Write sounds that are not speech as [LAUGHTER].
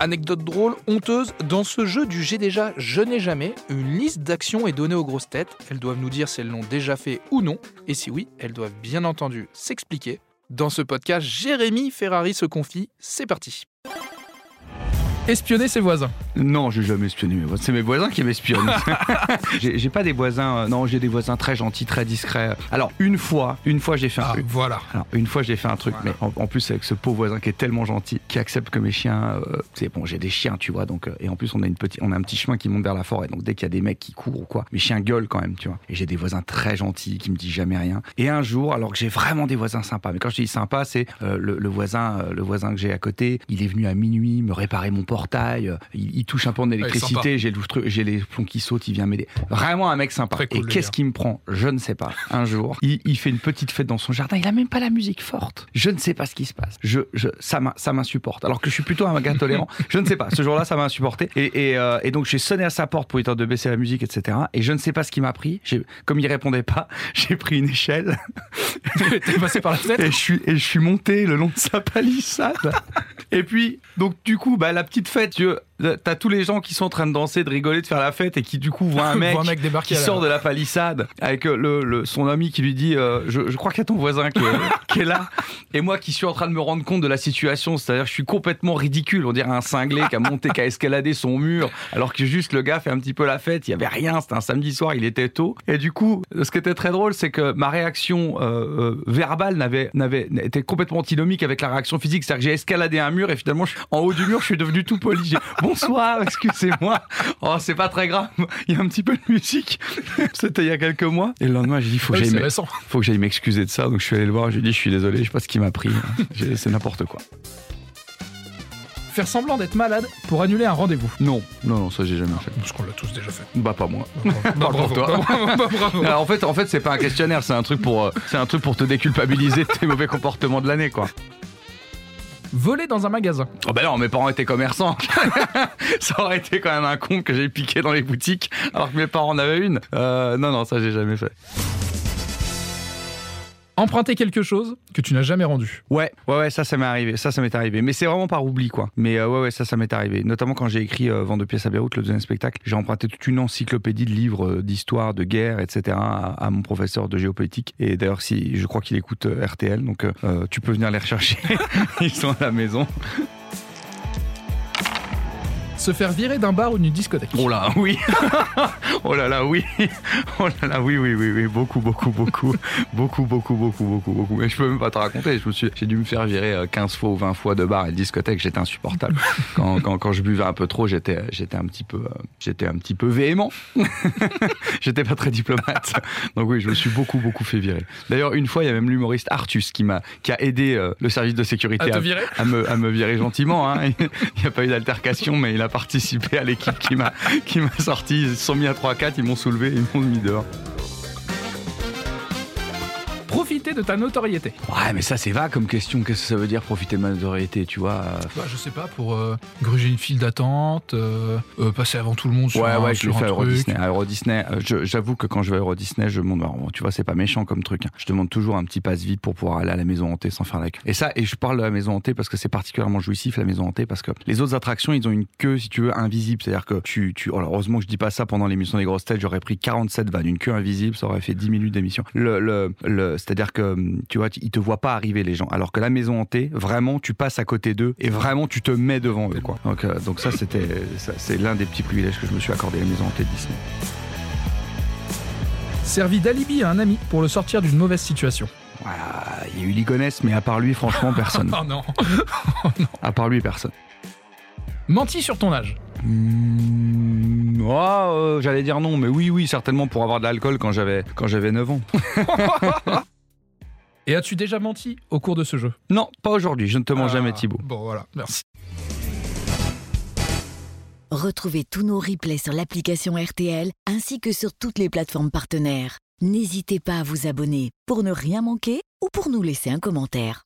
Anecdote drôle, honteuse, dans ce jeu du j'ai déjà, je n'ai jamais, une liste d'actions est donnée aux grosses têtes. Elles doivent nous dire si elles l'ont déjà fait ou non, et si oui, elles doivent bien entendu s'expliquer. Dans ce podcast, Jérémy Ferrari se confie, c'est parti. Espionner ses voisins. Non, j'ai jamais espionné mes voisins. C'est mes voisins qui m'espionnent. [LAUGHS] j'ai pas des voisins. euh, non, j'ai des voisins très gentils, très discrets. Alors une fois, une fois j'ai fait un Ah, truc. voilà. Alors, une fois, j'ai fait un truc, Voilà. mais en, en plus avec ce pauvre voisin qui est tellement gentil, qui accepte que mes chiens, euh, c'est bon, j'ai des chiens, tu vois, donc euh, et en plus on a une petite, on a un petit chemin qui monte vers la forêt, donc dès qu'il y a des mecs qui courent ou quoi, mes chiens gueulent quand même, tu vois. Et j'ai des voisins très gentils qui me disent jamais rien. Et un jour, alors que j'ai vraiment des voisins sympas, mais quand je dis sympa, c'est euh, le, le voisin, euh, le voisin que j'ai à côté, il est venu à minuit me réparer mon portail, il, il touche un peu en sympa. électricité, j'ai le les plombs qui sautent, il vient m'aider. Vraiment un mec sympa. Cool, et qu'est-ce qui me prend? Je ne sais pas. Un jour, il, il fait une petite fête dans son jardin. Il a même pas la musique forte. Je ne sais pas ce qui se passe. Je, je, ça m'in- ça m'insupporte. Alors que je suis plutôt un gars tolérant. [LAUGHS] Je ne sais pas. Ce jour-là, ça m'a insupporté. Et, et, euh, et donc j'ai sonné à sa porte pour lui dire de baisser la musique, etc. Et je ne sais pas ce qui m'a pris. Comme il répondait pas, [LAUGHS] j'ai pris une échelle T'es [LAUGHS] passé par la fenêtre et je suis et je suis monté le long de sa palissade. et puis donc du coup, bah la petite fête. Veux, T'as tous les gens qui sont en train de danser, de rigoler, de faire la fête et qui du coup voient un [LAUGHS] mec, un qui sort de la palissade avec euh, le, le- son ami qui lui dit euh, je, je crois qu'il y a ton voisin qui est, [LAUGHS] qui est là. Et moi qui suis en train de me rendre compte de la situation c'est-à-dire que je suis complètement ridicule. On dirait un cinglé qui a monté qui a escaladé son mur alors que juste le gars fait un petit peu la fête. Il y avait rien. C'était un samedi soir. Il était tôt. Et du coup ce qui était très drôle c'est que ma réaction euh, euh, verbale n'avait n'avait était complètement antinomique avec la réaction physique. C'est-à-dire que j'ai escaladé un mur et finalement je- en haut du mur je suis devenu tout poli. J'ai, bonsoir [LAUGHS] excusez-moi oh c'est pas très grave il y a un petit peu de musique [LAUGHS] c'était il y a quelques mois et le lendemain j'ai dit faut que j'aille faut que m'excuser de ça. Donc je suis allé le voir, je lui ai dit je suis désolé, je sais pas ce qui m'a pris. [LAUGHS] J'ai- C'est n'importe quoi. Faire semblant d'être malade pour annuler un rendez-vous. Non, non, non, ça j'ai jamais fait. Parce qu'on l'a tous déjà fait. Bah pas moi. Bah, toi. Bah, bravo. Alors, en fait, en fait, c'est pas un questionnaire, c'est un truc pour, euh, c'est un truc pour te déculpabiliser de tes mauvais comportements de l'année, quoi. Voler dans un magasin. Oh bah non, mes parents étaient commerçants. [LAUGHS] ça aurait été quand même un con que j'ai piqué dans les boutiques alors que mes parents en avaient une. Euh, non, non, ça j'ai jamais fait. Emprunter quelque chose que tu n'as jamais rendu. Ouais, ouais, ouais, ça, ça m'est arrivé. Ça, ça arrivé. Mais c'est vraiment par oubli, quoi. Mais euh, ouais, ouais, ça, ça m'est arrivé. Notamment quand j'ai écrit euh, Vent de pièces à Beyrouth, le deuxième spectacle. J'ai emprunté toute une encyclopédie de livres euh, d'histoire, de guerre, etc. À, mon professeur de géopolitique. Et d'ailleurs, si je crois qu'il écoute euh, RTL, donc tu peux venir les rechercher. [LAUGHS] Ils sont à la maison. Se faire virer d'un bar ou d'une discothèque. Oh là, oui. [LAUGHS] oh là là, oui. [LAUGHS] Oh là là, oui, oui, oui, oui. Beaucoup, beaucoup, beaucoup. beaucoup, beaucoup, beaucoup, beaucoup, beaucoup. Mais je peux même pas te raconter. Je me suis, j'ai dû me faire virer euh, 15 fois ou 20 fois de bar et de discothèque. J'étais insupportable. [LAUGHS] quand, quand, quand je buvais un peu trop, j'étais, j'étais un petit peu, euh, j'étais un petit peu véhément. j'étais pas très diplomate. Donc oui, je me suis beaucoup, beaucoup fait virer. D'ailleurs, une fois, il y a même l'humoriste Artus qui m'a, qui a aidé euh, le service de sécurité à me, à me virer gentiment. hein. Il n'y a pas eu d'altercation, mais il a participé à l'équipe qui m'a sorti. Ils se sont mis à 3-4, ils m'ont soulevé, ils m'ont mis dehors. Profiter de ta notoriété. Ouais, mais ça, c'est vague comme question. Qu'est-ce que ça veut dire profiter de ma notoriété, tu vois euh, Bah, je sais pas, pour euh, gruger une file d'attente, euh, euh, passer avant tout le monde sur Ouais, un, ouais, je un fait à Euro. Disney. À Euro Disney, euh, je- j'avoue que quand je vais à Euro Disney, je demande, alors, tu vois, c'est pas méchant comme truc. hein. Je demande toujours un petit passe vide pour pouvoir aller à la maison hantée sans faire la queue. Et ça, et je parle de la maison hantée parce que c'est particulièrement jouissif, la maison hantée, parce que les autres attractions, ils ont une queue, si tu veux, invisible. C'est-à-dire que tu, tu, alors, heureusement que je dis pas ça pendant l'émission des grosses têtes, j'aurais pris 47 vannes. Une queue invisible, ça aurait fait 10 minutes d'émission. Le, le, le, c'est-à-dire que, tu vois, ils te voient pas arriver, les gens. Alors que la maison hantée, vraiment, tu passes à côté d'eux et vraiment, tu te mets devant eux, quoi. Donc, euh, donc ça, c'était, ça, c'est l'un des petits privilèges que je me suis accordé, la maison hantée de Disney. Servi d'alibi à un ami pour le sortir d'une mauvaise situation. Voilà, il y a eu Ligonès, mais à part lui, franchement, personne. [LAUGHS] [LAUGHS] Oh non. À part lui, personne. Menti sur ton âge. Hmm, oh, euh, j'allais dire non, mais oui, oui, certainement pour avoir de l'alcool quand j'avais quand j'avais 9 ans. [LAUGHS] Et as-tu déjà menti au cours de ce jeu? Non, pas aujourd'hui, je ne te mens Ah, jamais, Thibaut. Bon, voilà, merci. Retrouvez tous nos replays sur l'application RTL ainsi que sur toutes les plateformes partenaires. N'hésitez pas à vous abonner pour ne rien manquer ou pour nous laisser un commentaire.